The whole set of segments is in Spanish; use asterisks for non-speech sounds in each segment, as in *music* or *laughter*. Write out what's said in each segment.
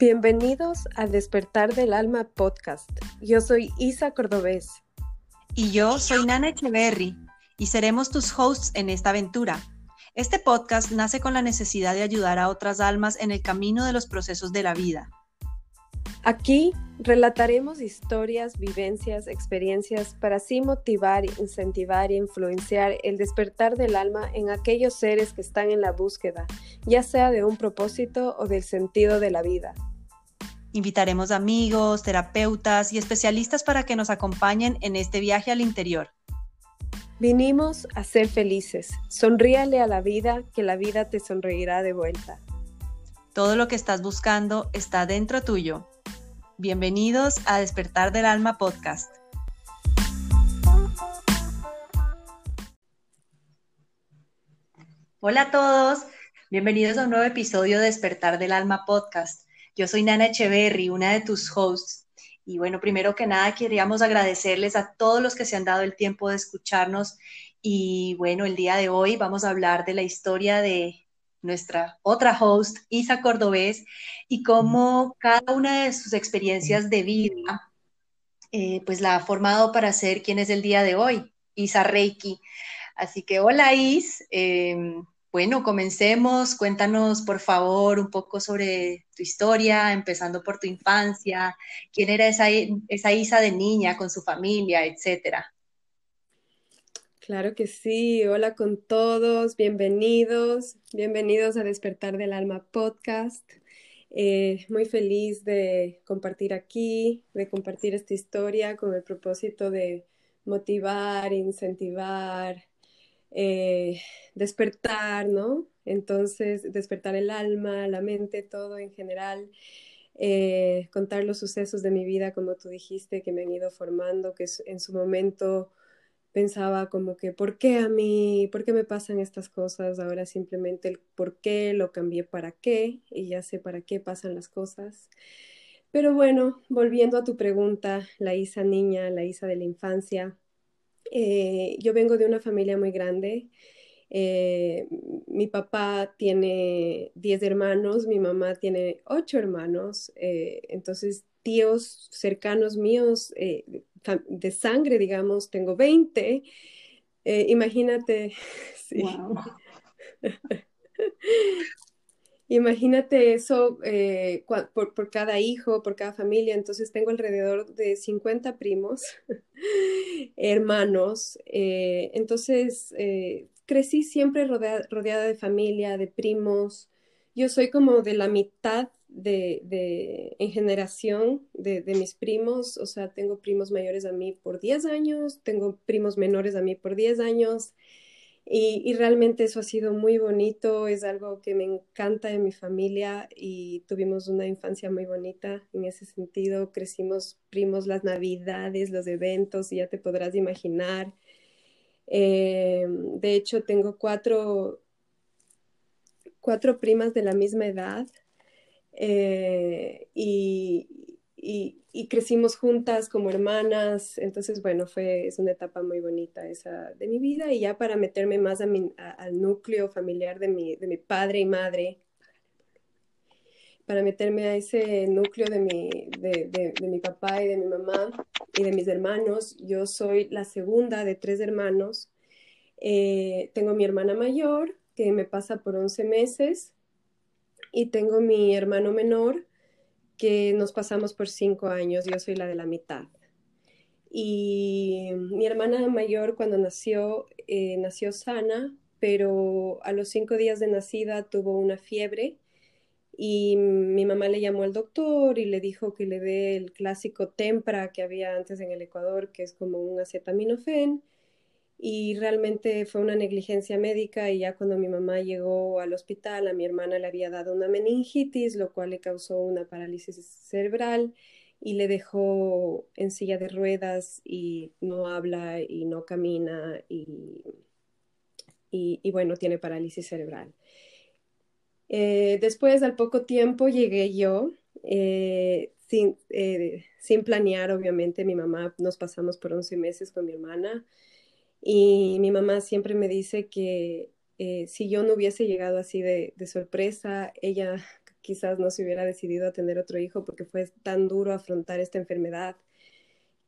Bienvenidos a Despertar del Alma podcast. Yo soy Isa Cordobés. Y yo soy Nana Echeverry y seremos tus hosts en esta aventura. Este podcast nace con la necesidad de ayudar a otras almas en el camino de los procesos de la vida. Aquí relataremos historias, vivencias, experiencias para así motivar, incentivar e influenciar el despertar del alma en aquellos seres que están en la búsqueda, ya sea de un propósito o del sentido de la vida. Invitaremos amigos, terapeutas y especialistas para que nos acompañen en este viaje al interior. Vinimos a ser felices. Sonríale a la vida, que la vida te sonreirá de vuelta. Todo lo que estás buscando está dentro tuyo. Bienvenidos a Despertar del Alma Podcast. Hola a todos, bienvenidos a un nuevo episodio de Despertar del Alma Podcast. Yo soy Nana Echeverry, una de tus hosts. Y bueno, primero que nada queríamos agradecerles a todos los que se han dado el tiempo de escucharnos. Y bueno, el día de hoy vamos a hablar de la historia de nuestra otra host, Isa Cordobés, y cómo cada una de sus experiencias de vida, eh, pues la ha formado para ser quien es el día de hoy, Isa Reiki. Así que hola Is, em, bueno, comencemos, cuéntanos por favor un poco sobre tu historia, empezando por tu infancia, quién era esa, esa Isa de niña con su familia, etcétera. Claro que sí, hola con todos, bienvenidos, bienvenidos a Despertar del Alma podcast. Eh, muy feliz de compartir aquí, de compartir esta historia con el propósito de motivar, incentivar, eh, despertar, ¿no? Entonces, despertar el alma, la mente, todo en general. Eh, contar los sucesos de mi vida, como tú dijiste, que me han ido formando, que en su momento pensaba como que, ¿por qué a mí? ¿Por qué me pasan estas cosas? Ahora simplemente el por qué lo cambié para qué y ya sé para qué pasan las cosas. Pero bueno, volviendo a tu pregunta, la Isa niña, la Isa de la infancia, eh, yo vengo de una familia muy grande. Eh, mi papá tiene 10 hermanos, mi mamá tiene 8 hermanos, eh, entonces tíos cercanos míos de sangre, digamos, tengo 20. Eh, imagínate, *laughs* *laughs* imagínate eso eh, por, cada hijo, por cada familia. Entonces tengo alrededor de 50 primos, *laughs* hermanos. Eh, entonces crecí siempre rodeada de familia, de primos. Yo soy como de la mitad de, en generación de, mis primos, o sea, tengo primos mayores a mí por 10 años, tengo primos menores a mí por 10 años, y, realmente eso ha sido muy bonito, es algo que me encanta de mi familia y tuvimos una infancia muy bonita en ese sentido, crecimos primos las navidades, los eventos, y ya te podrás imaginar. Eh, de hecho, tengo cuatro, cuatro primas de la misma edad eh, y, crecimos juntas como hermanas, entonces bueno, fue, es una etapa muy bonita esa de mi vida y ya para meterme más a al núcleo familiar de mi, de mi padre y madre, para meterme a ese núcleo de mi, de, de, mi papá y de mi mamá y de mis hermanos. Yo soy la segunda de tres hermanos. Eh, tengo mi hermana mayor, que me pasa por 11 meses, y tengo mi hermano menor que nos pasamos por cinco años, yo soy la de la mitad. Y mi hermana mayor cuando nació, eh, nació sana, pero a los cinco días de nacida tuvo una fiebre y mi mamá le llamó al doctor y le dijo que le dé el clásico tempra que había antes en el Ecuador, que es como un acetaminofén y realmente fue una negligencia médica y ya cuando mi mamá llegó al hospital a mi hermana le había dado una meningitis, lo cual le causó una parálisis cerebral y le dejó en silla de ruedas y no habla y no camina y, y, bueno, tiene parálisis cerebral. Eh, después, al poco tiempo, llegué yo, eh, sin, eh, sin planear, obviamente, mi mamá, nos pasamos por 11 meses con mi hermana. Y mi mamá siempre me dice que eh, si yo no hubiese llegado así de, sorpresa, ella *laughs* quizás no se hubiera decidido a tener otro hijo porque fue tan duro afrontar esta enfermedad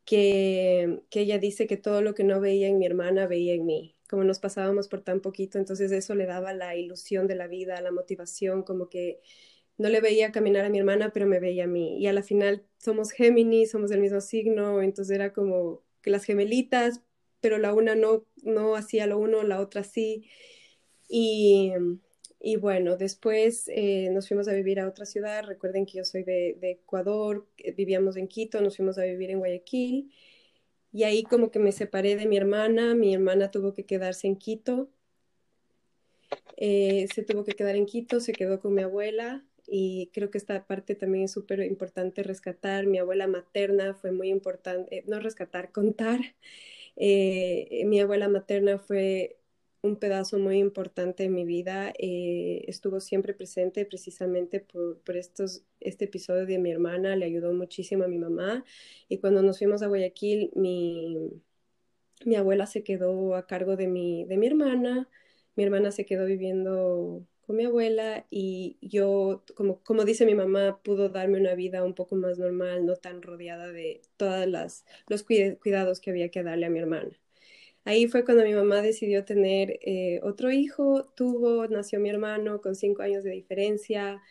que, que ella dice que todo lo que no veía en mi hermana veía en mí. Como nos pasábamos por tan poquito, entonces eso le daba la ilusión de la vida, la motivación, como que no le veía caminar a mi hermana, pero me veía a mí. Y a la final somos Géminis, somos del mismo signo, entonces era como que las gemelitas, pero la una no, no hacía lo uno, la otra sí. Y, y bueno, después eh, nos fuimos a vivir a otra ciudad. Recuerden que yo soy de, de, Ecuador, vivíamos en Quito, nos fuimos a vivir en Guayaquil. Y ahí como que me separé de mi hermana, mi hermana tuvo que quedarse en Quito. Eh, se tuvo que quedar en Quito, se quedó con mi abuela y creo que esta parte también es súper importante rescatar. Mi abuela materna fue muy importante, eh, no rescatar, contar. Eh, mi abuela materna fue un pedazo muy importante en mi vida. Eh, estuvo siempre presente precisamente por, por, estos, este episodio de mi hermana, le ayudó muchísimo a mi mamá. Y cuando nos fuimos a Guayaquil, mi, mi abuela se quedó a cargo de mi, de mi hermana. Mi hermana se quedó viviendo con mi abuela y yo, como, como dice mi mamá, pudo darme una vida un poco más normal, no tan rodeada de todos los cuidados que había que darle a mi hermana. Ahí fue cuando mi mamá decidió tener eh, otro hijo, tuvo, nació mi hermano con cinco años de diferencia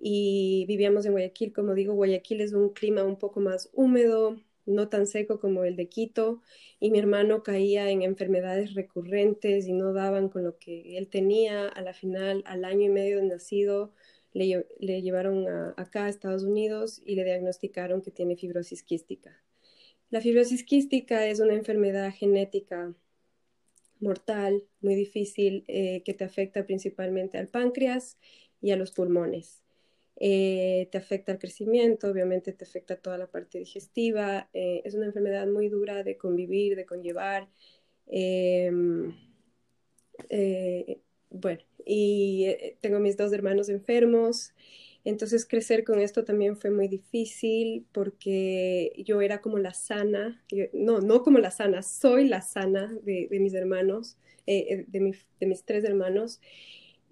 y vivíamos en Guayaquil. Como digo, Guayaquil es un clima un poco más húmedo, no tan seco como el de Quito, y mi hermano caía en enfermedades recurrentes y no daban con lo que él tenía. A la final, al año y medio de nacido, le, llevaron acá a Estados Unidos y le diagnosticaron que tiene fibrosis quística. La fibrosis quística es una enfermedad genética mortal, muy difícil, eh, que te afecta principalmente al páncreas y a los pulmones. Eh, te afecta el crecimiento, obviamente te afecta toda la parte digestiva. Eh, es una enfermedad muy dura de convivir, de conllevar. Em, bueno, y tengo mis dos hermanos enfermos. Entonces crecer con esto también fue muy difícil porque yo era como la sana, no, no como la sana, soy la sana de, mis hermanos, eh, eh, de, de, mis tres hermanos.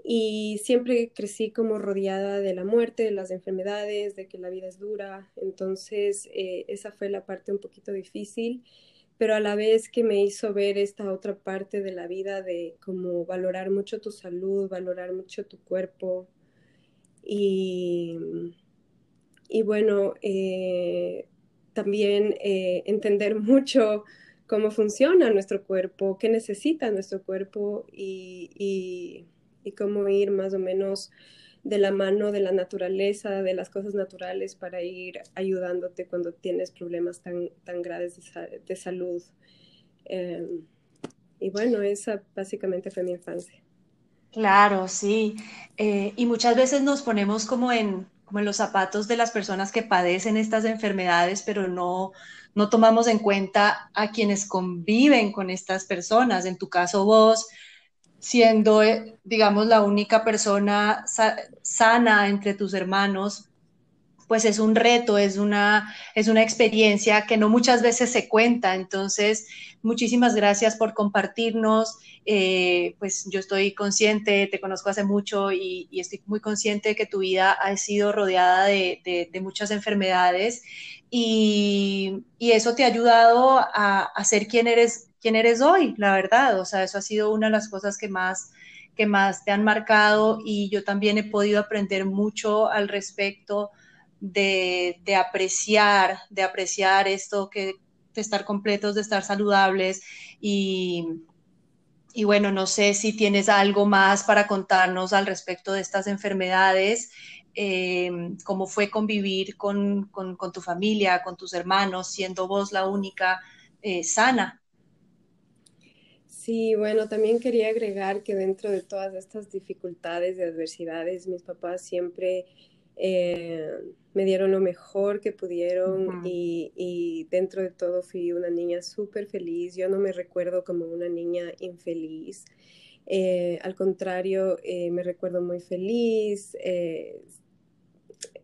Y siempre crecí como rodeada de la muerte, de las enfermedades, de que la vida es dura. Entonces eh, esa fue la parte un poquito difícil, pero a la vez que me hizo ver esta otra parte de la vida de como valorar mucho tu salud, valorar mucho tu cuerpo, y, y bueno, eh, también eh, entender *laughs* mucho cómo funciona nuestro cuerpo, qué necesita nuestro cuerpo y, y, y, cómo ir más o menos de la mano de la naturaleza, de las cosas naturales para ir ayudándote cuando tienes problemas tan, tan graves de, salud. Eh, y bueno, esa básicamente fue mi infancia. Claro, sí. Eh, y muchas veces nos ponemos como en, como en los zapatos de las personas que padecen estas enfermedades, pero no, no tomamos en cuenta a quienes conviven con estas personas. En tu caso, vos, siendo, eh, digamos, la única persona sana entre tus hermanos, pues es un reto, es una, es una experiencia que no muchas veces se cuenta. Entonces, muchísimas gracias por compartirnos. Eh, pues yo estoy consciente, te conozco hace mucho y, estoy muy consciente de que tu vida ha sido rodeada de, muchas enfermedades y, eso te ha ayudado a, ser quien eres, quien eres hoy, la verdad. O sea, eso ha sido una de las cosas que más que más te han marcado y yo también he podido aprender mucho al respecto de, de apreciar, de apreciar esto que de estar completos, de estar saludables y, y bueno, no sé si tienes algo más para contarnos al respecto de estas enfermedades, eh, cómo fue convivir con, tu familia, con tus hermanos, siendo vos la única eh, sana. Sí, bueno, también quería agregar que dentro de todas estas dificultades y adversidades, mis papás siempre eh, me dieron lo mejor que pudieron y, dentro de todo fui una niña súper feliz. Yo no me recuerdo como una niña infeliz. Eh, al contrario, eh, me recuerdo muy feliz.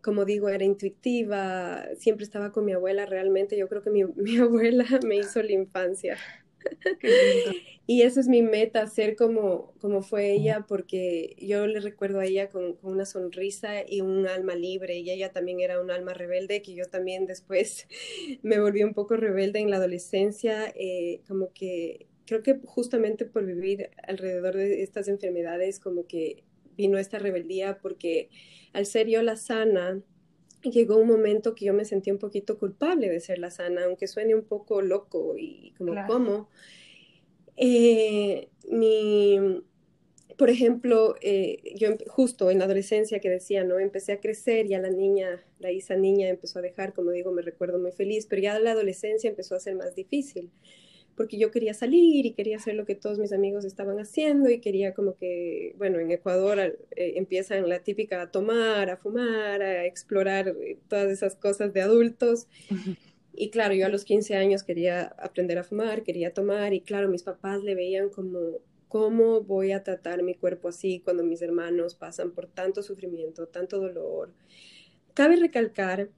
como digo, era intuitiva. Siempre estaba con mi abuela. Realmente yo creo que mi, *laughs* mi abuela me hizo la infancia. *laughs* y eso es mi meta, ser como, como fue ella, porque yo le recuerdo a ella con, una sonrisa y un alma libre, y ella también era un alma rebelde, que yo también después *laughs* me volví un poco rebelde en la adolescencia, eh, como que creo que justamente por vivir alrededor de estas enfermedades, como que vino esta rebeldía, porque al ser yo la sana, llegó un momento que yo me sentí un poquito culpable de ser la sana, aunque suene un poco loco y como cómo. Eh, mi, por ejemplo, eh, yo justo en la adolescencia que decía, ¿no? Empecé a crecer y a la niña, la Isa niña empezó a dejar, como digo, me recuerdo muy feliz, pero ya la adolescencia empezó a ser más difícil porque yo quería salir y quería hacer lo que todos mis amigos estaban haciendo y quería como que, bueno, en Ecuador eh, empiezan la típica a tomar, a fumar, a explorar eh, todas esas cosas de adultos. Y claro, yo a los 15 años quería aprender a fumar, quería tomar y claro, mis papás le veían como, ¿cómo voy a tratar mi cuerpo así cuando mis hermanos pasan por tanto sufrimiento, tanto dolor? Cabe recalcar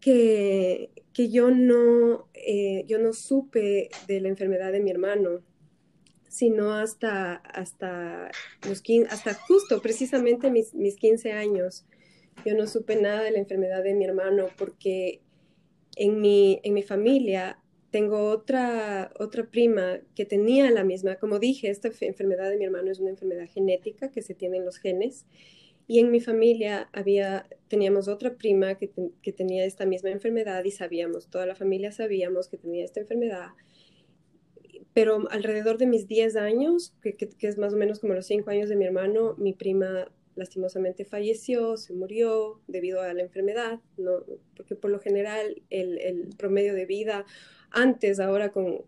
que, que yo, no, eh, yo no supe de la enfermedad de mi hermano, sino hasta, hasta, los hasta justo precisamente mis, mis 15 años. Yo no supe nada de la enfermedad de mi hermano porque en mi, en mi familia tengo otra, otra prima que tenía la misma, como dije, esta enfermedad de mi hermano es una enfermedad genética que se tiene en los genes y en mi familia había, teníamos otra prima que, tenía esta misma enfermedad y sabíamos, toda la familia sabíamos que tenía esta enfermedad. Pero alrededor de mis 10 años, que, es más o menos como los 5 años de mi hermano, mi prima lastimosamente falleció, se murió debido a la enfermedad, ¿no? porque por lo general el, promedio de vida antes, ahora con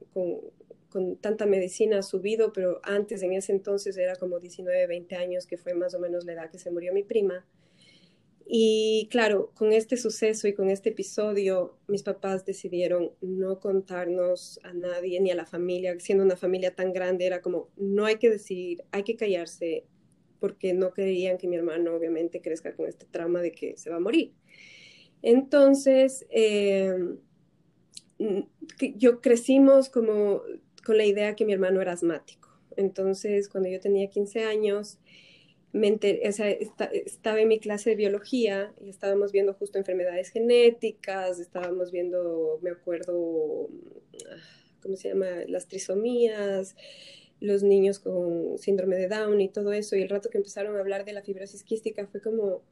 tanta medicina ha subido, pero antes en ese entonces era como 19, 20 años, que fue más o menos la edad que se murió mi prima. Y claro, con este suceso y con este episodio, mis papás decidieron no contarnos a nadie ni a la familia, siendo una familia tan grande, era como, no hay que decir, hay que callarse, porque no querían que mi hermano obviamente crezca con este trauma de que se va a morir. Entonces, eh, yo crecimos como con la idea que mi hermano era asmático. Entonces, cuando yo tenía 15 años, me estaba en mi clase de biología y estábamos viendo justo enfermedades genéticas, estábamos viendo, me acuerdo, ¿cómo se llama? Las trisomías, los niños con síndrome de Down y todo eso. Y el rato que empezaron a hablar de la fibrosis quística fue como,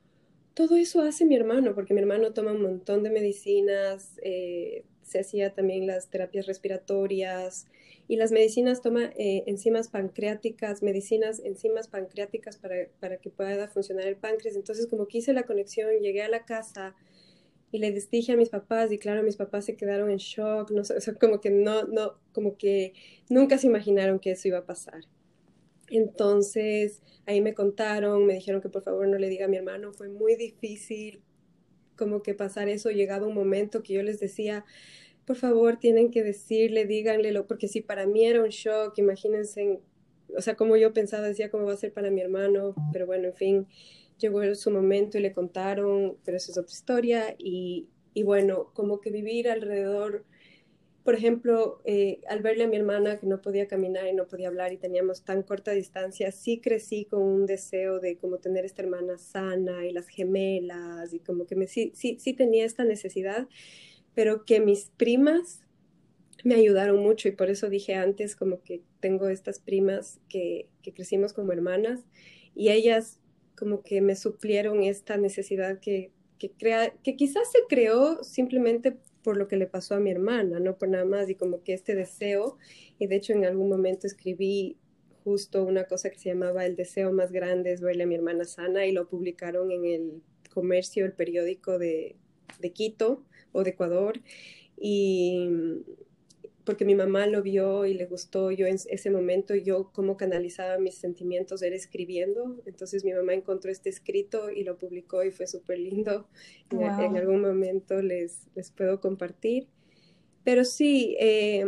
todo eso hace mi hermano, porque mi hermano toma un montón de medicinas, eh, se hacía también las terapias respiratorias, y las medicinas toman eh, enzimas pancreáticas, medicinas, enzimas pancreáticas para, para, que pueda funcionar el páncreas. Entonces, como que hice la conexión, llegué a la casa y le dije a mis papás, y claro, mis papás se quedaron en shock, no *laughs* como que no, no, como que nunca se imaginaron que eso iba a pasar. Entonces, ahí me contaron, me dijeron que por favor no le diga a mi hermano, fue muy difícil como que pasar eso, llegado un momento que yo les decía, por favor, tienen que decirle, díganle, porque si para mí era un shock, imagínense, o sea, como yo pensaba, decía cómo va a ser para mi hermano, pero bueno, en fin, llegó su momento y le contaron, pero eso es otra historia, y, bueno, como que vivir alrededor, por ejemplo, eh, al verle a mi hermana que no podía caminar y no podía hablar y teníamos tan corta distancia, sí crecí con un deseo de como tener esta hermana sana y las gemelas y como que me, sí, sí, sí tenía esta necesidad pero que mis primas me ayudaron mucho y por eso dije antes como que tengo estas primas que, crecimos como hermanas y ellas como que me suplieron esta necesidad que, crea, que quizás se creó simplemente por lo que le pasó a mi hermana, no por nada más, y como que este deseo, y de hecho en algún momento escribí justo una cosa que se llamaba El deseo más grande es verle a mi hermana sana y lo publicaron en el comercio, el periódico de, de Quito, o de Ecuador. Y porque mi mamá lo vio y le gustó yo en ese momento, yo cómo canalizaba mis sentimientos era escribiendo. Entonces mi mamá encontró este escrito y lo publicó y fue súper lindo. En, algún momento les, les puedo compartir. Pero sí, eh,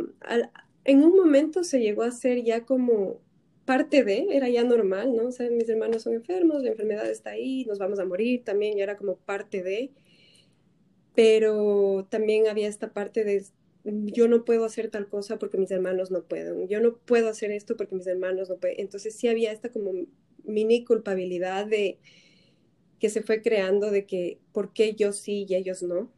en un momento se llegó a ser ya como parte de, era ya normal, ¿no? O sea, mis hermanos son enfermos, la enfermedad está ahí, nos vamos a morir también, ya era como parte de pero también había esta parte de yo no puedo hacer tal cosa porque mis hermanos no pueden, yo no puedo hacer esto porque mis hermanos no pueden. Entonces sí había esta como mini culpabilidad de que se fue creando de que por qué yo sí y ellos no.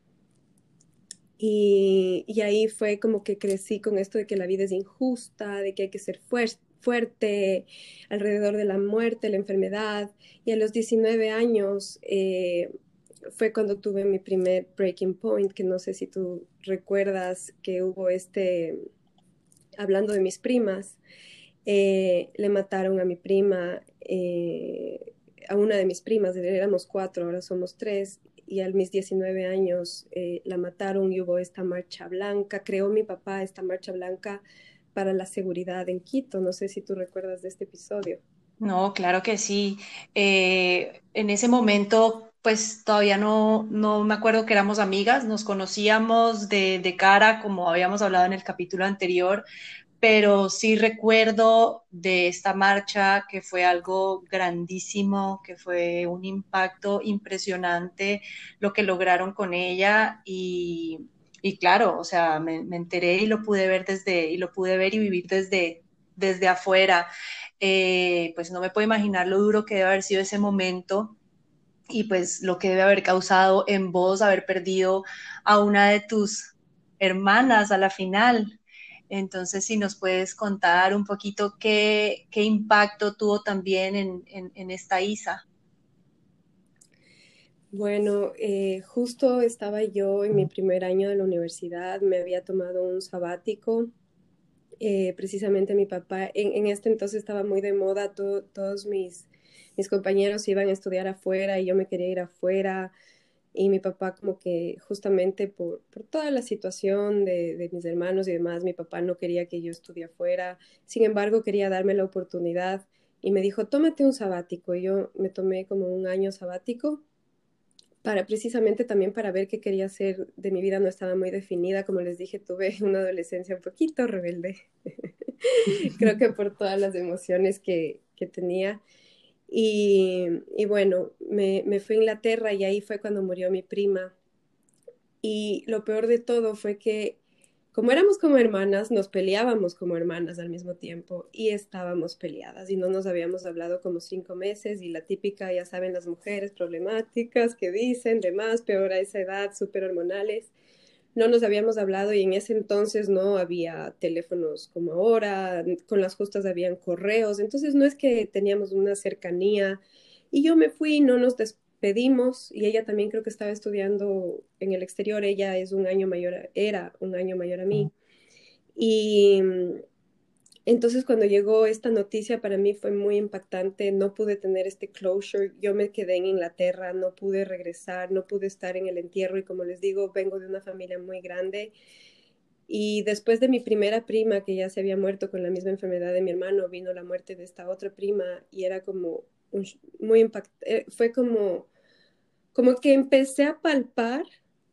Y, y ahí fue como que crecí con esto de que la vida es injusta, de que hay que ser fuerte alrededor de la muerte, la enfermedad. Y a los 19 años eh, fue cuando tuve mi primer breaking point, que no sé si tú recuerdas que hubo este, hablando de mis primas, eh, le mataron a mi prima, eh, a una de mis primas, éramos cuatro, ahora somos tres, y a mis 19 años eh, la mataron y hubo esta marcha blanca, creó mi papá esta marcha blanca para la seguridad en Quito, no sé si tú recuerdas de este episodio. No, claro que sí. en ese momento pues todavía no, no me acuerdo que éramos amigas, nos conocíamos de, de, cara, como habíamos hablado en el capítulo anterior, pero sí recuerdo de esta marcha que fue algo grandísimo, que fue un impacto impresionante lo que lograron con ella y, y claro, o sea, me, me, enteré y lo pude ver desde, y lo pude ver y vivir desde, desde afuera. Eh, pues no me puedo imaginar lo duro que debe haber sido ese momento y pues lo que debe haber causado en vos haber perdido a una de tus hermanas a la final. Entonces, si nos puedes contar un poquito qué, qué impacto tuvo también en, en, esta ISA. Bueno, eh, justo estaba yo en mi primer año de la universidad, me había tomado un sabático. Eh, precisamente mi papá, en, en, este entonces estaba muy de moda todos mis mis compañeros iban a estudiar afuera y yo me quería ir afuera. Y mi papá como que justamente por, por toda la situación de, mis hermanos y demás, mi papá no quería que yo estudie afuera, sin embargo quería darme la oportunidad y me dijo, tómate un sabático. Y yo me tomé como un año sabático para precisamente también para ver qué quería hacer. De mi vida no estaba muy definida, como les dije, tuve una adolescencia un poquito rebelde, *laughs* creo que por todas las emociones que, que tenía y, bueno, me, me, fui a Inglaterra y ahí fue cuando murió mi prima. Y lo peor de todo fue que como éramos como hermanas, nos peleábamos como hermanas al mismo tiempo y estábamos peleadas y no nos habíamos hablado como cinco meses y la típica, ya saben, las mujeres problemáticas que dicen, demás, peor a esa edad, súper hormonales no nos habíamos hablado y en ese entonces no había teléfonos como ahora, con las justas habían correos, entonces no es que teníamos una cercanía y yo me fui, no nos despedimos y ella también creo que estaba estudiando en el exterior, ella es un año mayor, era un año mayor a mí. Y entonces cuando llegó esta noticia para mí fue muy impactante, no pude tener este closure, yo me quedé en Inglaterra, no pude regresar, no pude estar en el entierro y como les digo, vengo de una familia muy grande. Y después de mi primera prima que ya se había muerto con la misma enfermedad de mi hermano, vino la muerte de esta otra prima y era como muy impactante, eh, fue como, como que empecé a palpar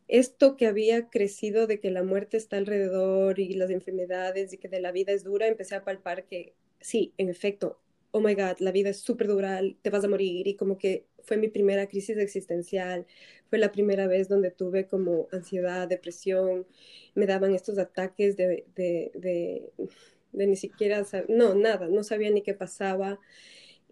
esto que había crecido de que la muerte está alrededor y las enfermedades y que de la vida es dura, empecé a palpar que sí, en efecto, oh my God, la vida es súper dura, te vas a morir y como que fue mi primera crisis existencial, fue la primera vez donde tuve como ansiedad, depresión, me daban estos ataques de, de, de, de ni siquiera, no, nada, no sabía ni qué pasaba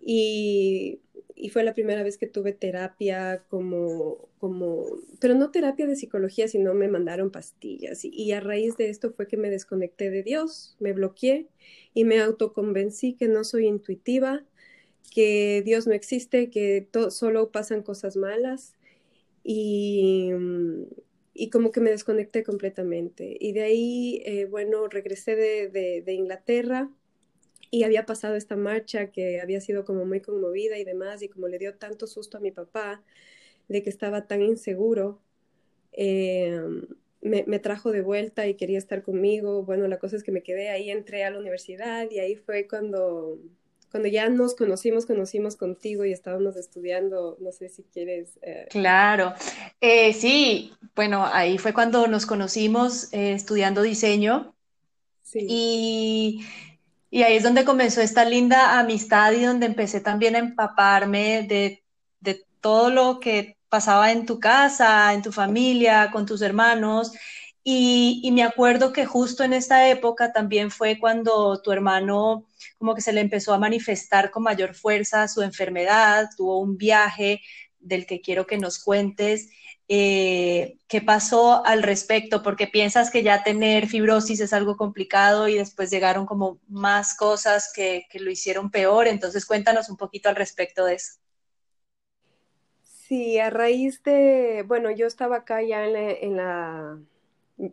y fue la primera vez que tuve terapia como, como, pero no terapia de psicología, sino me mandaron pastillas. Y, a raíz de esto fue que me desconecté de Dios, me bloqueé y me autoconvencí que no soy intuitiva, que Dios no existe, que solo pasan cosas malas. Y, y como que me desconecté completamente. Y de ahí, eh, bueno, regresé de, de, de Inglaterra y había pasado esta marcha que había sido como muy conmovida y demás, y como le dio tanto susto a mi papá de que estaba tan inseguro, eh, me, me, trajo de vuelta y quería estar conmigo. Bueno, la cosa es que me quedé ahí, entré a la universidad y ahí fue cuando, cuando ya nos conocimos, conocimos contigo y estábamos estudiando, no sé si quieres. Eh... Claro, eh, sí, bueno, ahí fue cuando nos conocimos estudiando diseño. Sí. Y y ahí es donde comenzó esta linda amistad y donde empecé también a empaparme de, de todo lo que pasaba en tu casa, en tu familia, con tus hermanos. Y, me acuerdo que justo en esta época también fue cuando tu hermano como que se le empezó a manifestar con mayor fuerza su enfermedad, tuvo un viaje del que quiero que nos cuentes. Eh, ¿Qué pasó al respecto? Porque piensas que ya tener fibrosis es algo complicado y después llegaron como más cosas que, que lo hicieron peor. Entonces cuéntanos un poquito al respecto de eso. Sí, a raíz de, bueno, yo estaba acá ya en la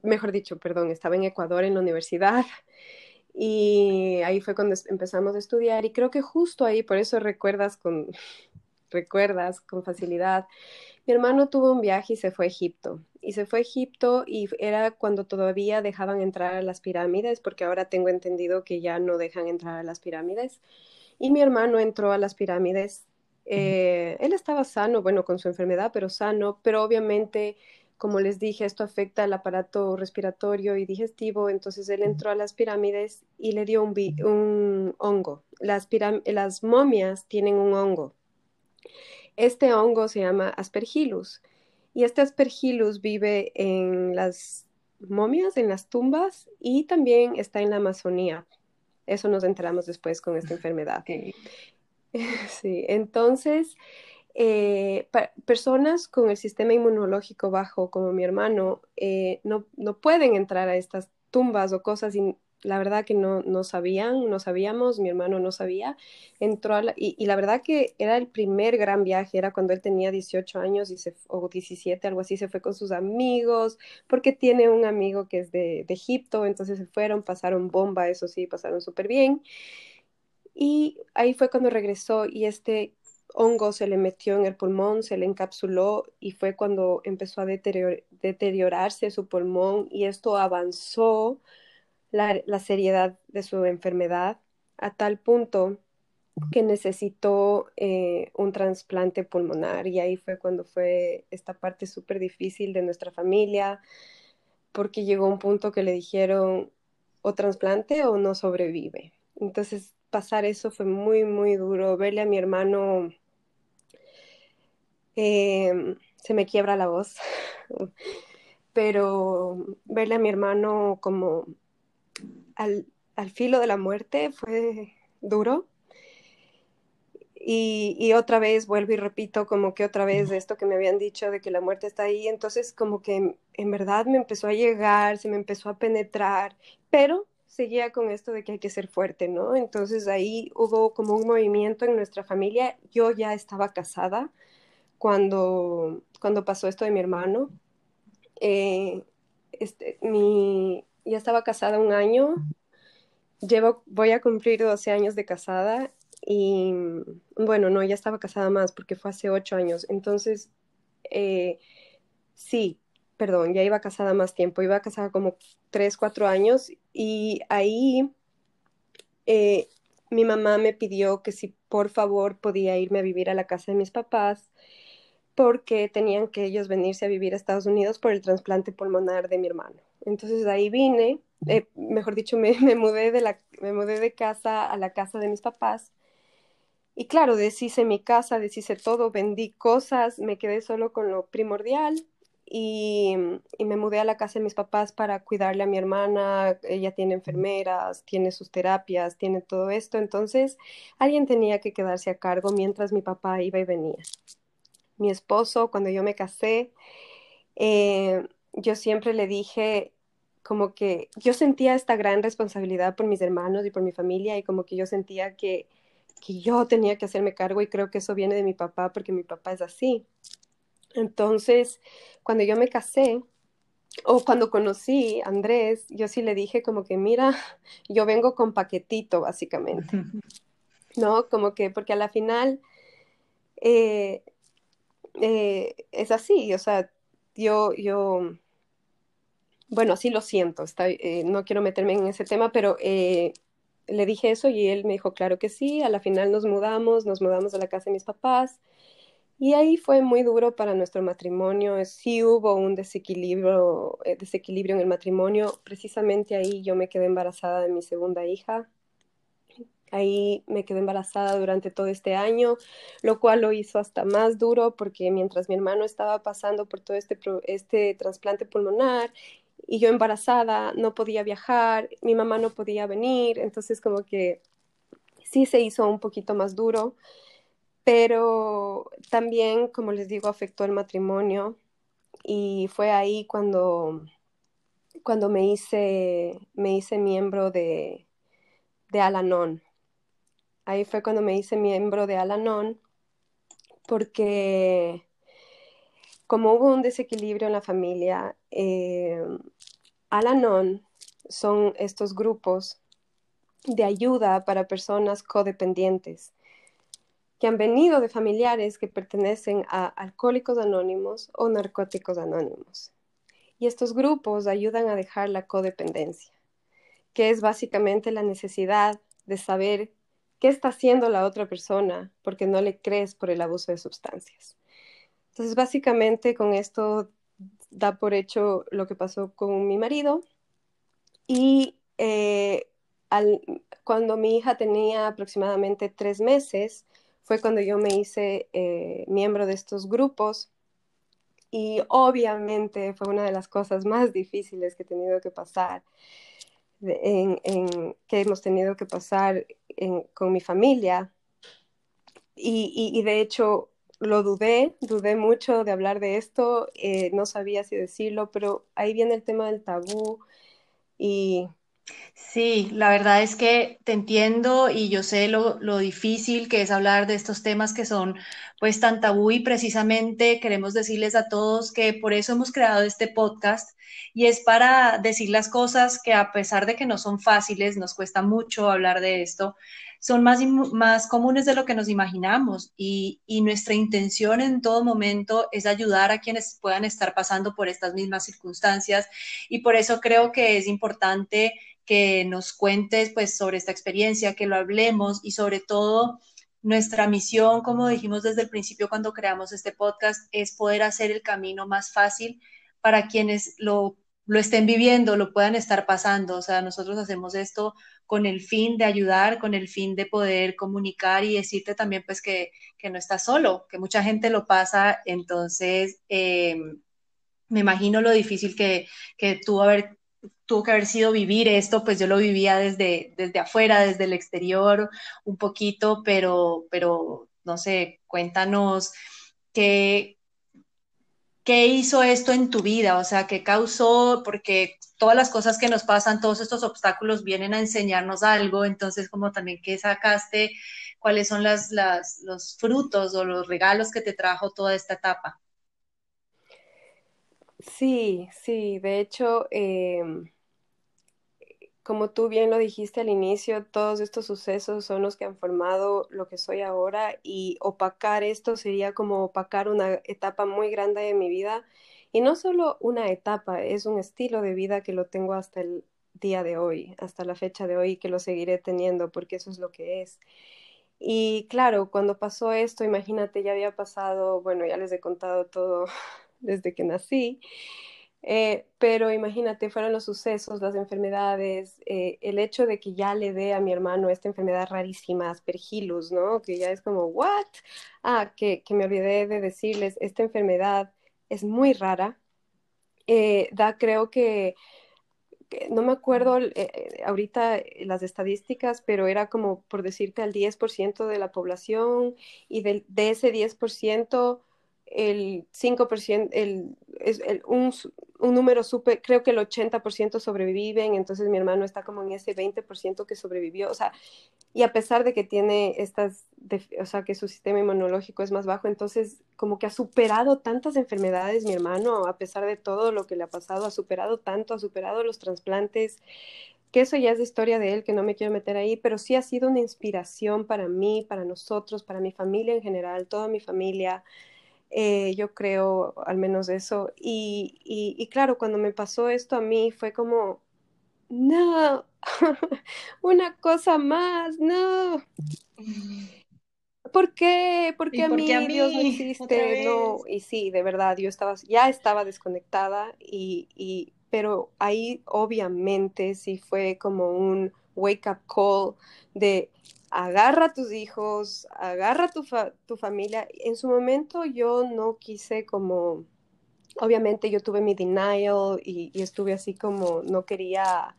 mejor dicho, perdón, estaba en Ecuador en la universidad *laughs* y ahí fue cuando empezamos a estudiar y creo que justo ahí, por eso recuerdas con, recuerdas con facilidad, mi hermano tuvo un viaje y se fue a Egipto. Y se fue a Egipto y era cuando todavía dejaban entrar a las pirámides, porque ahora tengo entendido que ya no dejan entrar a las pirámides. Y mi hermano entró a las pirámides. Eh, él estaba sano, bueno, con su enfermedad, pero sano, pero obviamente como les dije, esto afecta al aparato respiratorio y digestivo, entonces él entró a las pirámides y le dio un, hongo. Las, las momias tienen un hongo. Este hongo se llama aspergillus y este aspergillus vive en las momias, en las tumbas y también está en la Amazonía. Eso nos enteramos después con esta *laughs* enfermedad. *laughs* Sí, entonces eh, personas con el sistema inmunológico bajo, como mi hermano, eh, no, no, pueden entrar a estas tumbas o cosas la verdad que no, no sabían, no sabíamos, mi hermano no sabía, entró y, y, la verdad que era el primer gran viaje, era cuando él tenía 18 años y se, o 17, algo así, se fue con sus amigos, porque tiene un amigo que es de, de Egipto, entonces se fueron, pasaron bomba, eso sí, pasaron súper bien. Y ahí fue cuando regresó y este hongo se le metió en el pulmón, se le encapsuló y fue cuando empezó a deteriorarse su pulmón y esto avanzó la, seriedad de su enfermedad a tal punto que necesitó eh, un trasplante pulmonar y ahí fue cuando fue esta parte súper difícil de nuestra familia porque llegó un punto que le dijeron o trasplante o no sobrevive. Entonces pasar eso fue muy, muy duro. Verle a mi hermano Em, se me quiebra la voz, *laughs* pero verle a mi hermano como al, filo de la muerte fue duro. Y, y, otra vez vuelvo y repito como que otra vez esto que me habían dicho de que la muerte está ahí, entonces como que en verdad me empezó a llegar, se me empezó a penetrar, pero seguía con esto de que hay que ser fuerte, ¿no? Entonces ahí hubo como un movimiento en nuestra familia, yo ya estaba casada, cuando, cuando pasó esto de mi hermano. Eh, este, mi, ya estaba casada un año, llevo, voy a cumplir 12 años de casada y bueno, no, ya estaba casada más porque fue hace 8 años. Entonces, eh, sí, perdón, ya iba casada más tiempo, iba casada como 3, 4 años y ahí eh, mi mamá me pidió que si por favor podía irme a vivir a la casa de mis papás porque tenían que ellos venirse a vivir a Estados Unidos por el trasplante pulmonar de mi hermano. Entonces ahí vine, eh, mejor dicho, *laughs* me, mudé de la, me mudé de casa a la casa de mis papás. Y claro, deshice mi casa, deshice todo, vendí cosas, me quedé solo con lo primordial y, y, me mudé a la casa de mis papás para cuidarle a mi hermana. Ella tiene enfermeras, tiene sus terapias, tiene todo esto. Entonces, alguien tenía que quedarse a cargo mientras mi papá iba y venía mi esposo, cuando yo me casé, eh, yo siempre le dije como que yo sentía esta gran responsabilidad por mis hermanos y por mi familia y como que yo sentía que, que yo tenía que hacerme cargo y creo que eso viene de mi papá porque mi papá es así. Entonces, cuando yo me casé, o cuando conocí a Andrés, yo sí le dije como que, mira, yo vengo con paquetito, básicamente. *laughs* ¿No? Como que, porque a la final, eh, eh, es así, o sea, yo, yo, bueno, así lo siento, eh, no quiero meterme en ese tema, pero eh, le dije eso y él me dijo, claro que sí, a la final nos mudamos, nos mudamos a la casa de mis papás y ahí fue muy duro para nuestro matrimonio, sí hubo un desequilibrio, desequilibrio en el matrimonio, precisamente ahí yo me quedé embarazada de mi segunda hija. Ahí me quedé embarazada durante todo este año, lo cual lo hizo hasta más duro porque mientras mi hermano estaba pasando por todo este, este trasplante pulmonar y yo embarazada no podía viajar, mi mamá no podía venir, entonces como que sí se hizo un poquito más duro, pero también, como les digo, afectó el matrimonio y fue ahí cuando, cuando me, hice, me hice miembro de, de Alanon. Ahí fue cuando me hice miembro de Alanon porque como hubo un desequilibrio en la familia, eh, Alanon son estos grupos de ayuda para personas codependientes que han venido de familiares que pertenecen a alcohólicos anónimos o narcóticos anónimos. Y estos grupos ayudan a dejar la codependencia, que es básicamente la necesidad de saber qué está haciendo la otra persona porque no le crees por el abuso de sustancias. Entonces, básicamente con esto da por hecho lo que pasó con mi marido y eh, cuando mi hija tenía aproximadamente tres meses, fue cuando yo me hice eh, miembro de estos grupos y obviamente fue una de las cosas más difíciles que he tenido que pasar, que hemos tenido que pasar con mi familia. Y, de hecho lo dudé, dudé mucho de hablar de esto, eh, no sabía si decirlo, pero ahí viene el tema del tabú y Sí, la verdad es que te entiendo y yo sé lo, lo, difícil que es hablar de estos temas que son pues tan tabú y precisamente queremos decirles a todos que por eso hemos creado este podcast y es para decir las cosas que a pesar de que no son fáciles, nos cuesta mucho hablar de esto, son más, más comunes de lo que nos imaginamos y, y nuestra intención en todo momento es ayudar a quienes puedan estar pasando por estas mismas circunstancias y por eso creo que es importante que nos cuentes pues sobre esta experiencia, que lo hablemos y sobre todo nuestra misión, como dijimos desde el principio cuando creamos este podcast, es poder hacer el camino más fácil para quienes lo, lo estén viviendo, lo puedan estar pasando. O sea, nosotros hacemos esto con el fin de ayudar, con el fin de poder comunicar y decirte también pues que, que no estás solo, que mucha gente lo pasa. Entonces, eh, me imagino lo difícil que, que tuvo haber tuvo que haber sido vivir esto, pues yo lo vivía desde, desde afuera, desde el exterior, un poquito, pero, pero no sé, cuéntanos qué, qué hizo esto en tu vida, o sea, qué causó, porque todas las cosas que nos pasan, todos estos obstáculos vienen a enseñarnos algo, entonces como también qué sacaste, cuáles son las, los frutos o los regalos que te trajo toda esta etapa. Sí, sí, de hecho, em, como tú bien lo dijiste al inicio, todos estos sucesos son los que han formado lo que soy ahora y opacar esto sería como opacar una etapa muy grande de mi vida. Y no solo una etapa, es un estilo de vida que lo tengo hasta el día de hoy, hasta la fecha de hoy, que lo seguiré teniendo porque eso es lo que es. Y claro, cuando pasó esto, imagínate, ya había pasado, bueno, ya les he contado todo *laughs* desde que nací. Eh, pero imagínate, fueron los sucesos, las enfermedades, eh, el hecho de que ya le dé a mi hermano esta enfermedad rarísima, aspergillus, ¿no? Que ya es como, ¿what? Ah, que, que me olvidé de decirles, esta enfermedad es muy rara. Eh, da, creo que, no me acuerdo ahorita las estadísticas, pero era como por decirte al 10% de la población y de, de ese 10%, el 5%, el, es el, un, un, número súper, creo que el 80% sobreviven, entonces mi hermano está como en ese 20% que sobrevivió, o sea, y a pesar de que tiene estas, o sea, que su sistema inmunológico es más bajo, entonces como que ha superado tantas enfermedades mi hermano, a pesar de todo lo que le ha pasado, ha superado tanto, ha superado los trasplantes, que eso ya es de historia de él, que no me quiero meter ahí, pero sí ha sido una inspiración para mí, para nosotros, para mi familia en general, toda mi familia. Eh, yo creo al menos eso. Y, y, claro, cuando me pasó esto a mí fue como, no, *laughs* una cosa más, no. ¿Por qué? Porque a, mí, a mí *laughs* Dios no existe. No, y sí, de verdad, yo estaba, ya estaba desconectada, y, y, pero ahí obviamente sí fue como un wake up call de agarra a tus hijos, agarra tu, tu familia. En su momento yo no quise como obviamente yo tuve mi denial y, estuve así como no quería,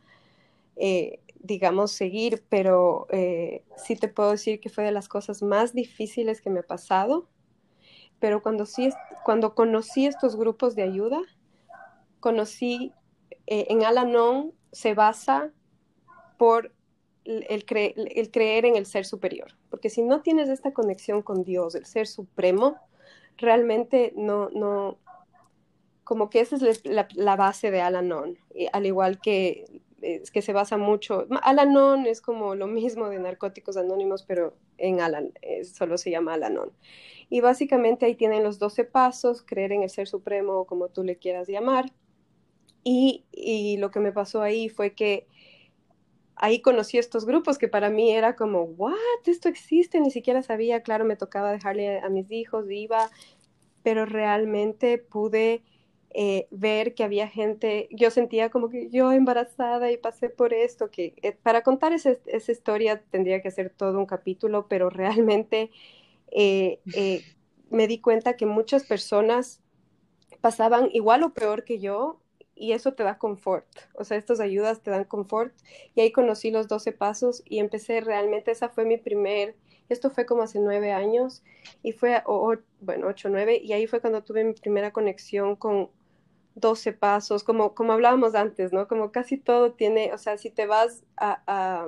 eh, digamos, seguir, pero eh, sí te puedo decir que fue de las cosas más difíciles que me ha pasado. Pero cuando, sí, cuando conocí estos grupos de ayuda, conocí eh, en Alanon se basa por el, creer en el ser superior, porque si no tienes esta conexión con Dios, el ser supremo, realmente no, no, como que esa es la, base de Alanon, al igual que es que se basa mucho, Alanon es como lo mismo de Narcóticos Anónimos, pero en Alan, solo se llama Alanon. Y básicamente ahí tienen los 12 pasos, creer en el ser supremo, como tú le quieras llamar. Y, y lo que me pasó ahí fue que ahí conocí estos grupos que para mí era como, ¿what? Esto existe, ni siquiera sabía, claro, me tocaba dejarle a mis hijos, iba, pero realmente pude eh, ver que había gente, yo sentía como que yo embarazada y pasé por esto, que eh, para contar esa, historia tendría que ser todo un capítulo, pero realmente eh, *laughs* me di cuenta que muchas personas pasaban igual o peor que yo y eso te da confort, o sea, estas ayudas te dan confort y ahí conocí los 12 pasos y empecé realmente, esa fue mi primer, esto fue como hace nueve años y fue, bueno, ocho, nueve, y ahí fue cuando tuve mi primera conexión con 12 pasos, como, como hablábamos antes, ¿no? Como casi todo tiene, o sea, si te vas a,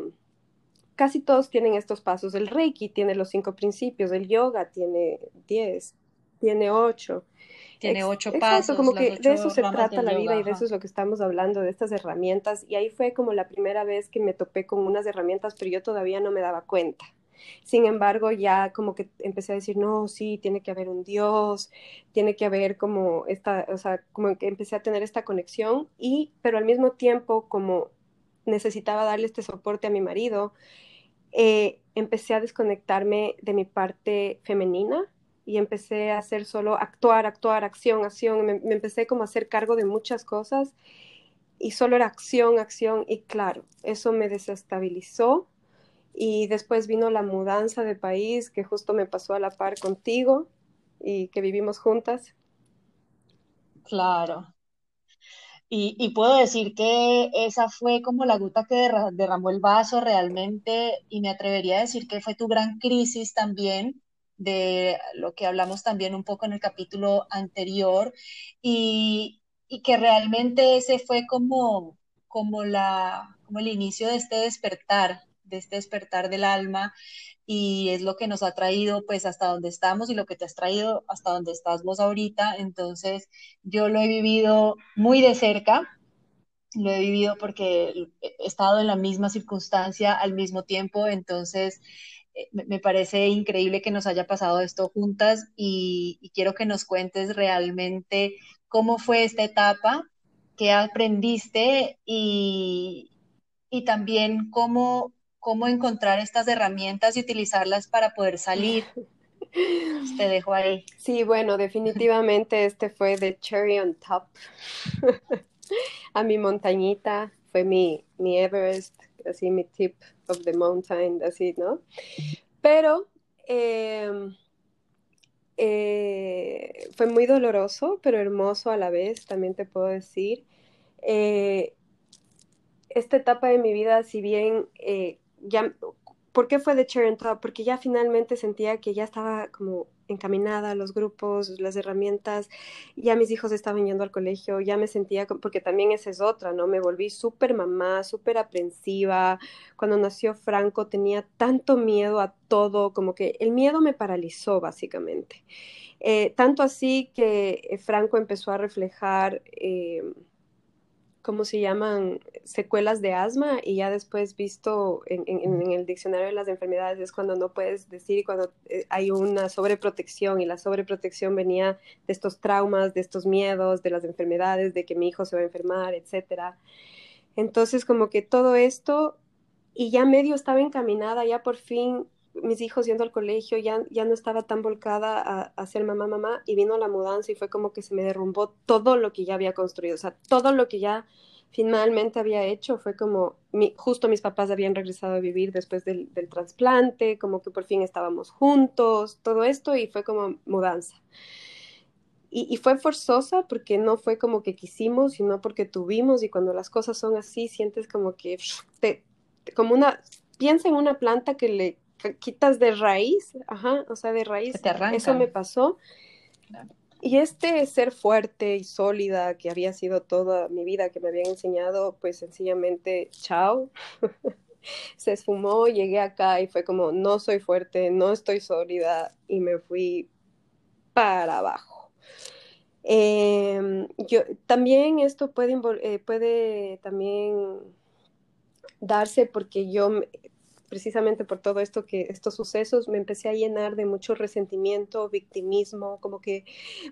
casi todos tienen estos pasos. El Reiki tiene los cinco principios, el yoga tiene 10, tiene 8. Tiene ocho pasos. como que de eso se trata la vida y de eso es lo que estamos hablando, de estas herramientas. Y ahí fue como la primera vez que me topé con unas herramientas, pero yo todavía no me daba cuenta. Sin embargo, ya como que empecé a decir, no, sí, tiene que haber un Dios, tiene que haber como esta, o sea, como que empecé a tener esta conexión y, pero al mismo tiempo, como necesitaba darle este soporte a mi marido, eh, empecé a desconectarme de mi parte femenina y empecé a hacer solo actuar, actuar, acción, acción. Me, empecé como a hacer cargo de muchas cosas y solo era acción, acción y claro, eso me desestabilizó y después vino la mudanza de país, que justo me pasó a la par contigo y que vivimos juntas. Claro. Y, puedo decir que esa fue como la gota que derramó el vaso realmente y me atrevería a decir que fue tu gran crisis también de lo que hablamos también un poco en el capítulo anterior y, y que realmente ese fue como, como, la, como el inicio de este despertar de este despertar del alma y es lo que nos ha traído pues hasta donde estamos y lo que te has traído hasta donde estás vos ahorita. Entonces yo lo he vivido muy de cerca, lo he vivido porque he estado en la misma circunstancia al mismo tiempo, entonces me parece increíble que nos haya pasado esto juntas y, y quiero que nos cuentes realmente cómo fue esta etapa, qué aprendiste y, y también cómo, cómo encontrar estas herramientas y utilizarlas para poder salir. *laughs* Te dejo ahí. Sí, bueno, definitivamente este fue de cherry on top. *laughs* a mi montañita, fue mi, mi Everest, así mi tip of the mountain, así, ¿no? Pero em, eh, fue muy doloroso, pero hermoso a la vez, también te puedo decir. Eh, esta etapa de mi vida, si bien eh, ya, ¿por qué fue de Cherry Top? Porque ya finalmente sentía que ya estaba como encaminada los grupos, las herramientas, ya mis hijos estaban yendo al colegio, ya me sentía, porque también esa es otra, ¿no? Me volví súper mamá, súper aprensiva. Cuando nació Franco tenía tanto miedo a todo, como que el miedo me paralizó básicamente. Eh, tanto así que Franco empezó a reflejar... Eh, ¿cómo se llaman? Secuelas de asma y ya después visto en, el diccionario de las enfermedades es cuando no puedes decir cuando eh, hay una sobreprotección y la sobreprotección venía de estos traumas, de estos miedos, de las enfermedades, de que mi hijo se va a enfermar, etcétera. Entonces como que todo esto y ya medio estaba encaminada, ya por fin mis hijos yendo al colegio, ya, ya no estaba tan volcada a, ser mamá, mamá, y vino la mudanza y fue como que se me derrumbó todo lo que ya había construido, o sea, todo lo que ya finalmente había hecho fue como, justo mis papás habían regresado a vivir después del, del trasplante, como que por fin estábamos juntos, todo esto, y fue como mudanza. y, fue forzosa porque no fue como que quisimos, sino porque tuvimos y cuando las cosas son así, sientes como que, te, como una, piensa en una planta que le quitas de raíz, ajá, o sea, de raíz, eso me pasó. Y este ser fuerte y sólida que había sido toda mi vida, que me habían enseñado, pues sencillamente, chao. *laughs* se esfumó, llegué acá y fue como, no soy fuerte, no estoy sólida y me fui para abajo. Em, yo, también esto puede, eh, puede también darse porque yo, precisamente por todo esto que estos sucesos, me empecé a llenar de mucho resentimiento, victimismo, como que,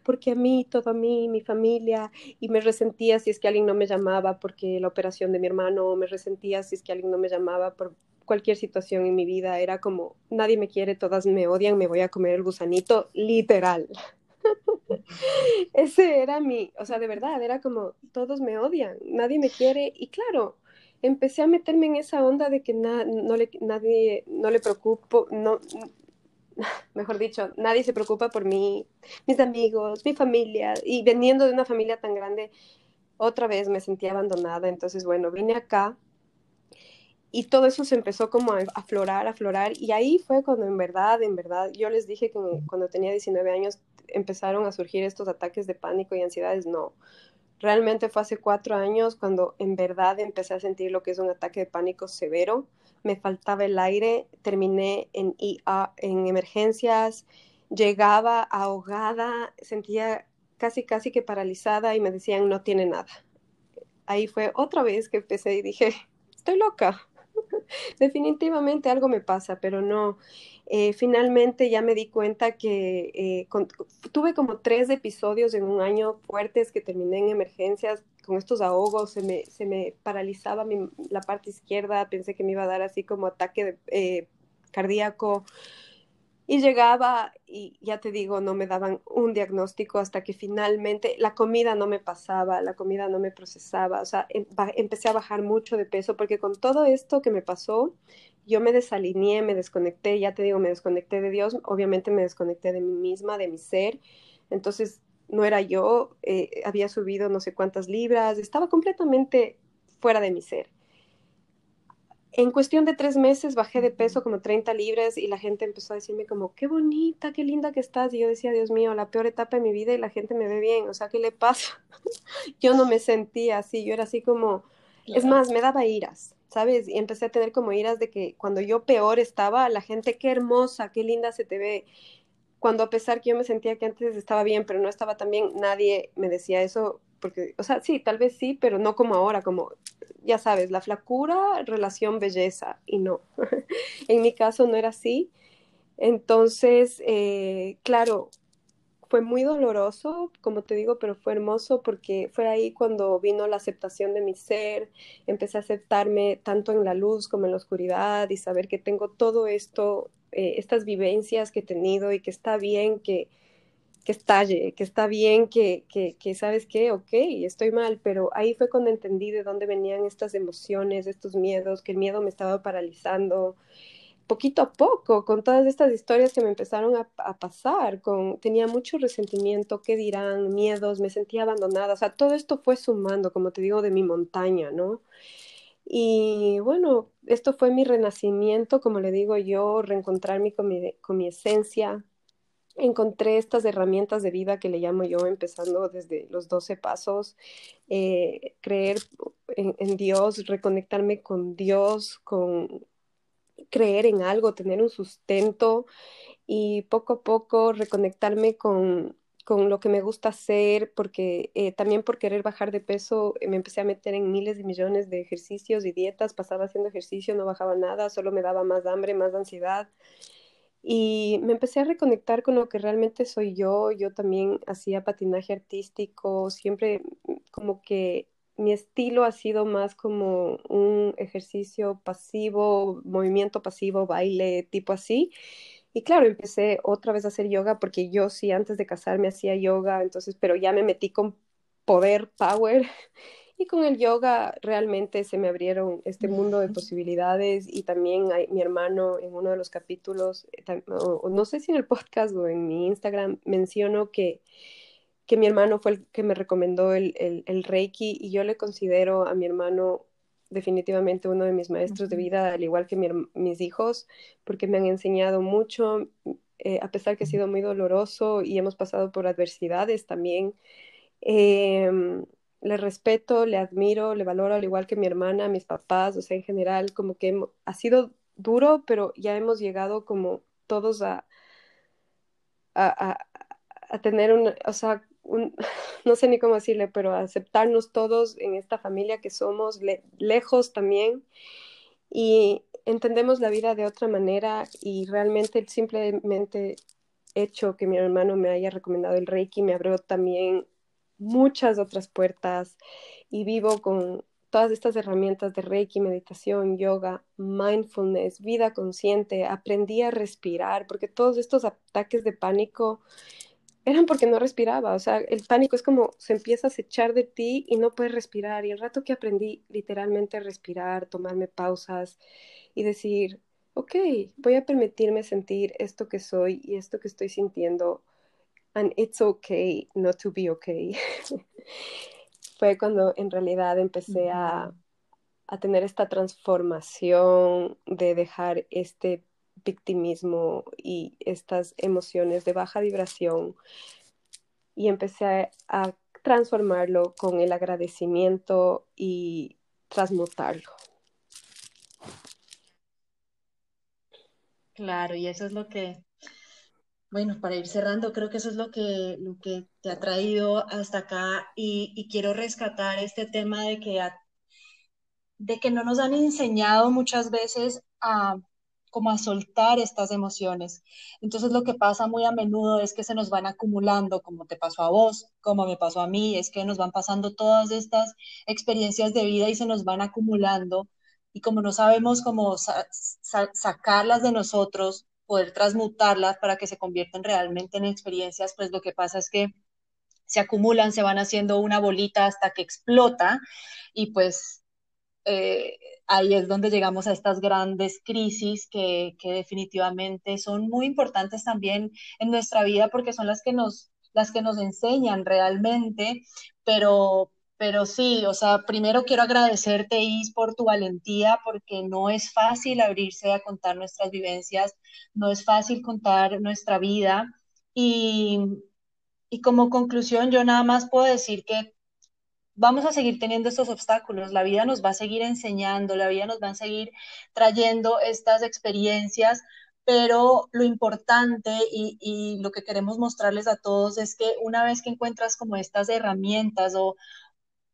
porque a mí, todo a mí, mi familia, y me resentía si es que alguien no me llamaba porque la operación de mi hermano, me resentía si es que alguien no me llamaba por cualquier situación en mi vida, era como, nadie me quiere, todas me odian, me voy a comer el gusanito, literal. *laughs* Ese era mi, o sea, de verdad, era como, todos me odian, nadie me quiere. Y claro, empecé a meterme en esa onda de que no le, nadie, no le preocupo, no, *laughs* mejor dicho, nadie se preocupa por mí, mis amigos, mi familia. Y veniendo de una familia tan grande, otra vez me sentía abandonada. Entonces, bueno, vine acá y todo eso se empezó como a aflorar, a aflorar. Y ahí fue cuando en verdad, en verdad, yo les dije que cuando tenía 19 años empezaron a surgir estos ataques de pánico y ansiedades, no. Realmente fue hace cuatro años cuando en verdad empecé a sentir lo que es un ataque de pánico severo. Me faltaba el aire, terminé en en emergencias, llegaba ahogada, sentía casi, casi que paralizada y me decían, no tiene nada. Ahí fue otra vez que empecé y dije, estoy loca. *laughs* Definitivamente algo me pasa, pero no. Eh, finalmente ya me di cuenta que eh, tuve como tres episodios en un año fuertes que terminé en emergencias con estos ahogos, se me, se me paralizaba la parte izquierda, pensé que me iba a dar así como ataque eh, cardíaco. Y llegaba y ya te digo, no me daban un diagnóstico hasta que finalmente la comida no me pasaba, la comida no me procesaba, o sea, em, empecé a bajar mucho de peso porque con todo esto que me pasó, yo me desalineé, me desconecté, ya te digo, me desconecté de Dios, obviamente me desconecté de mí misma, de mi ser, entonces no era yo, eh, había subido no sé cuántas libras, estaba completamente fuera de mi ser. En cuestión de tres meses bajé de peso como 30 libras y la gente empezó a decirme como, qué bonita, qué linda que estás. Y yo decía, Dios mío, la peor etapa de mi vida y la gente me ve bien, o sea, ¿qué le pasa? *laughs* yo no me sentía así, yo era así como, es más, me daba iras ¿sabes? Y empecé a tener como iras de que cuando yo peor estaba, la gente, qué hermosa, qué linda se te ve. Cuando a pesar que yo me sentía que antes estaba bien, pero no estaba tan bien, nadie me decía eso, porque, o sea, sí, tal vez sí, pero no como ahora, como, ya sabes, la flacura, relación, belleza, y no. *laughs* en mi caso no era así. Entonces, eh, claro, fue muy doloroso, como te digo, pero fue hermoso porque fue ahí cuando vino la aceptación de mi ser, empecé a aceptarme tanto en la luz como en la oscuridad y saber que tengo todo esto, eh, estas vivencias que he tenido y que está bien que, que estalle, que está bien que, que, sabes qué, ok, estoy mal, pero ahí fue cuando entendí de dónde venían estas emociones, estos miedos, que el miedo me estaba paralizando poquito a poco, con todas estas historias que me empezaron a, pasar, con, tenía mucho resentimiento, qué dirán, miedos, me sentía abandonada, o sea, todo esto fue sumando, como te digo, de mi montaña, ¿no? Y bueno, esto fue mi renacimiento, como le digo yo, reencontrarme con mi, con mi esencia. Encontré estas herramientas de vida que le llamo yo, empezando desde los 12 pasos, eh, creer en Dios, reconectarme con Dios, con creer en algo, tener un sustento y poco a poco reconectarme con, con lo que me gusta hacer, porque eh, también por querer bajar de peso eh, me empecé a meter en miles de millones de ejercicios y dietas, pasaba haciendo ejercicio, no bajaba nada, solo me daba más hambre, más ansiedad. Y me empecé a reconectar con lo que realmente soy yo. Yo también hacía patinaje artístico, siempre mm, como que mi estilo ha sido más como un ejercicio pasivo, movimiento pasivo, baile, tipo así. Y claro, empecé otra vez a hacer yoga porque yo sí antes de casarme hacía yoga, entonces, pero ya me metí con poder, power. *laughs* Y con el yoga realmente se me abrieron este mundo de posibilidades y también hay, mi hermano en uno de los capítulos, eh, no sé si en el podcast o en mi Instagram, menciono que que mi hermano fue el que me recomendó el, el, Reiki y yo le considero a mi hermano definitivamente uno de mis maestros de vida, al igual que mis hijos, porque me han enseñado mucho, eh, a pesar que ha sido muy doloroso y hemos pasado por adversidades también. Em, le respeto, le admiro, le valoro al igual que mi hermana, mis papás, o sea, en general, como que ha sido duro, pero ya hemos llegado como todos a, a, a, tener un, o sea, un, *laughs* no sé ni cómo decirle, pero aceptarnos todos en esta familia que somos, lejos también, y entendemos la vida de otra manera y realmente el simplemente hecho que mi hermano me haya recomendado el Reiki me abrió también muchas otras puertas y vivo con todas estas herramientas de Reiki, meditación, yoga, mindfulness, vida consciente, aprendí a respirar, porque todos estos ataques de pánico eran porque no respiraba, o sea, el pánico es como se empieza a echar de ti y no puedes respirar, y el rato que aprendí literalmente a respirar, tomarme pausas y decir, ok, voy a permitirme sentir esto que soy y esto que estoy sintiendo, and it's okay not to be okay. *laughs* Fue cuando en realidad empecé a, a tener esta transformación de dejar este victimismo y estas emociones de baja vibración y empecé a, transformarlo con el agradecimiento y transmutarlo. Claro, y eso es lo que bueno, para ir cerrando, creo que eso es lo que, te ha traído hasta acá y, quiero rescatar este tema de que, de que no nos han enseñado muchas veces a como a soltar estas emociones. Entonces lo que pasa muy a menudo es que se nos van acumulando, como te pasó a vos, como me pasó a mí, es que nos van pasando todas estas experiencias de vida y se nos van acumulando y como no sabemos cómo sacarlas de nosotros, poder transmutarlas para que se conviertan realmente en experiencias, pues lo que pasa es que se acumulan, se van haciendo una bolita hasta que explota y pues eh, ahí es donde llegamos a estas grandes crisis que, que, definitivamente son muy importantes también en nuestra vida porque son las que nos, las que nos enseñan realmente, pero, pero sí, o sea, primero quiero agradecerte, Is, por tu valentía, porque no es fácil abrirse a contar nuestras vivencias, no es fácil contar nuestra vida. Y, y como conclusión, yo nada más puedo decir que vamos a seguir teniendo estos obstáculos, la vida nos va a seguir enseñando, la vida nos va a seguir trayendo estas experiencias, pero lo importante y, y, lo que queremos mostrarles a todos es que una vez que encuentras como estas herramientas o,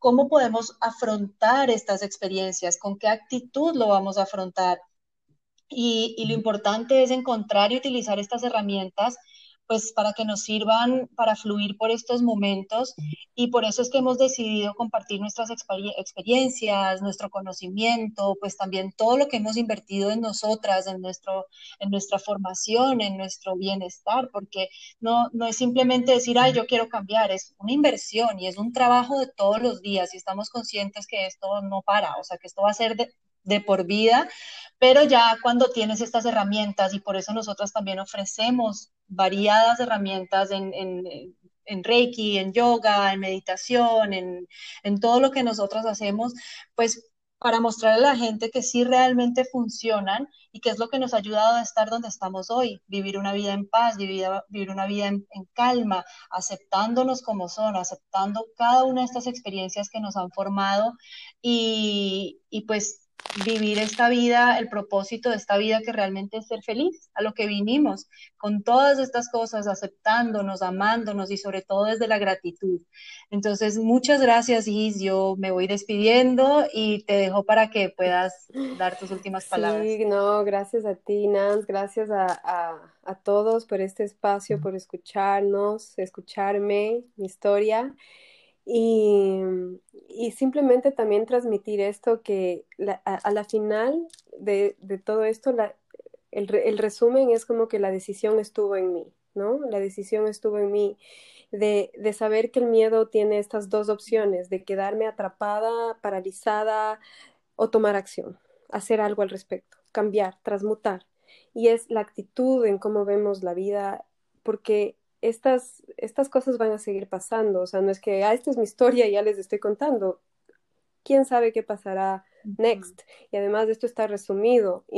cómo podemos afrontar estas experiencias, con qué actitud lo vamos a afrontar. Y, y, lo importante es encontrar y utilizar estas herramientas pues para que nos sirvan para fluir por estos momentos. Y por eso es que hemos decidido compartir nuestras experiencias, nuestro conocimiento, pues también todo lo que hemos invertido en nosotras, en, nuestro, en nuestra formación, en nuestro bienestar, porque no, no es simplemente decir, ay, yo quiero cambiar, es una inversión y es un trabajo de todos los días y estamos conscientes que esto no para, o sea, que esto va a ser de, de por vida, pero ya cuando tienes estas herramientas y por eso nosotros también ofrecemos variadas herramientas en, en, Reiki, en yoga, en meditación, en, en todo lo que nosotros hacemos, pues para mostrarle a la gente que sí realmente funcionan y que es lo que nos ha ayudado a estar donde estamos hoy, vivir una vida en paz, vivir, vivir una vida en, en, calma, aceptándonos como son, aceptando cada una de estas experiencias que nos han formado y, y pues vivir esta vida, el propósito de esta vida que realmente es ser feliz, a lo que vinimos, con todas estas cosas, aceptándonos, amándonos y sobre todo desde la gratitud. Entonces, muchas gracias, Is. Yo me voy despidiendo y te dejo para que puedas dar tus últimas palabras. Sí, no, gracias a ti, Nance, gracias a, a, a todos por este espacio, por escucharnos, escucharme, mi historia. Y, y simplemente también transmitir esto que a, la final de, de todo esto, la, el, el, resumen es como que la decisión estuvo en mí, ¿no? La decisión estuvo en mí de, de saber que el miedo tiene estas dos opciones, de quedarme atrapada, paralizada o tomar acción, hacer algo al respecto, cambiar, transmutar. Y es la actitud en cómo vemos la vida, porque estas, estas cosas van a seguir pasando, o sea, no es que, ah, esta es mi historia y ya les estoy contando, quién sabe qué pasará next. Y además esto está resumido. *laughs*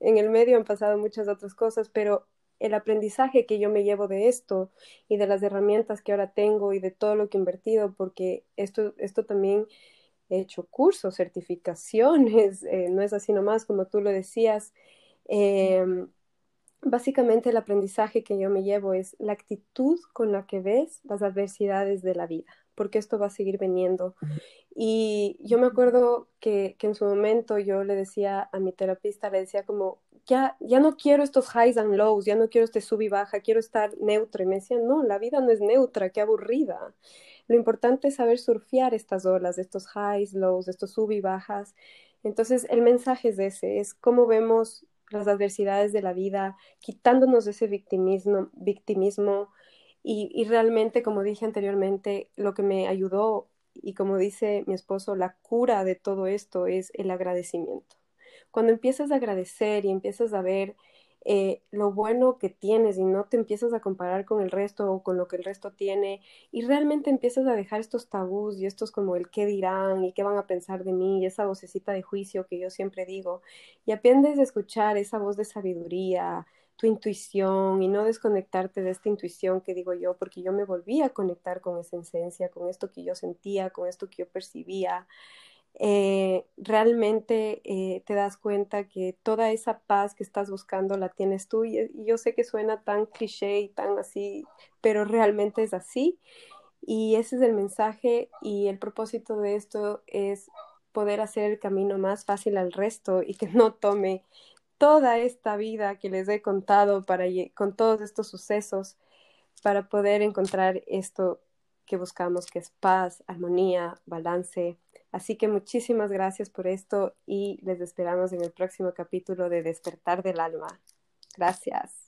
En el medio han pasado muchas otras cosas, pero el aprendizaje que yo me llevo de esto y de las herramientas que ahora tengo y de todo lo que he invertido, porque esto, esto también he hecho cursos, certificaciones, *laughs* eh, no es así nomás como tú lo decías. Em, básicamente el aprendizaje que yo me llevo es la actitud con la que ves las adversidades de la vida, porque esto va a seguir viniendo. Y yo me acuerdo que, que en su momento yo le decía a mi terapista, le decía como, ya, ya no quiero estos highs and lows, ya no quiero este sub y baja, quiero estar neutro. Y me decían, no, la vida no es neutra, qué aburrida. Lo importante es saber surfear estas olas, estos highs, lows, estos sub y bajas. Entonces, el mensaje es ese, es cómo vemos las adversidades de la vida, quitándonos ese victimismo, victimismo y, y realmente, como dije anteriormente, lo que me ayudó y como dice mi esposo, la cura de todo esto es el agradecimiento. Cuando empiezas a agradecer y empiezas a ver eh, lo bueno que tienes y no te empiezas a comparar con el resto o con lo que el resto tiene y realmente empiezas a dejar estos tabús y estos como el qué dirán y qué van a pensar de mí y esa vocecita de juicio que yo siempre digo y aprendes a escuchar esa voz de sabiduría, tu intuición y no desconectarte de esta intuición que digo yo, porque yo me volví a conectar con esa esencia, con esto que yo sentía, con esto que yo percibía. Eh, realmente eh, te das cuenta que toda esa paz que estás buscando la tienes tú y, y, yo sé que suena tan cliché y tan así, pero realmente es así y ese es el mensaje y el propósito de esto es poder hacer el camino más fácil al resto y que no tome toda esta vida que les he contado para, con todos estos sucesos para poder encontrar esto que buscamos, que es paz, armonía, balance. Así que muchísimas gracias por esto y les esperamos en el próximo capítulo de Despertar del Alma. Gracias.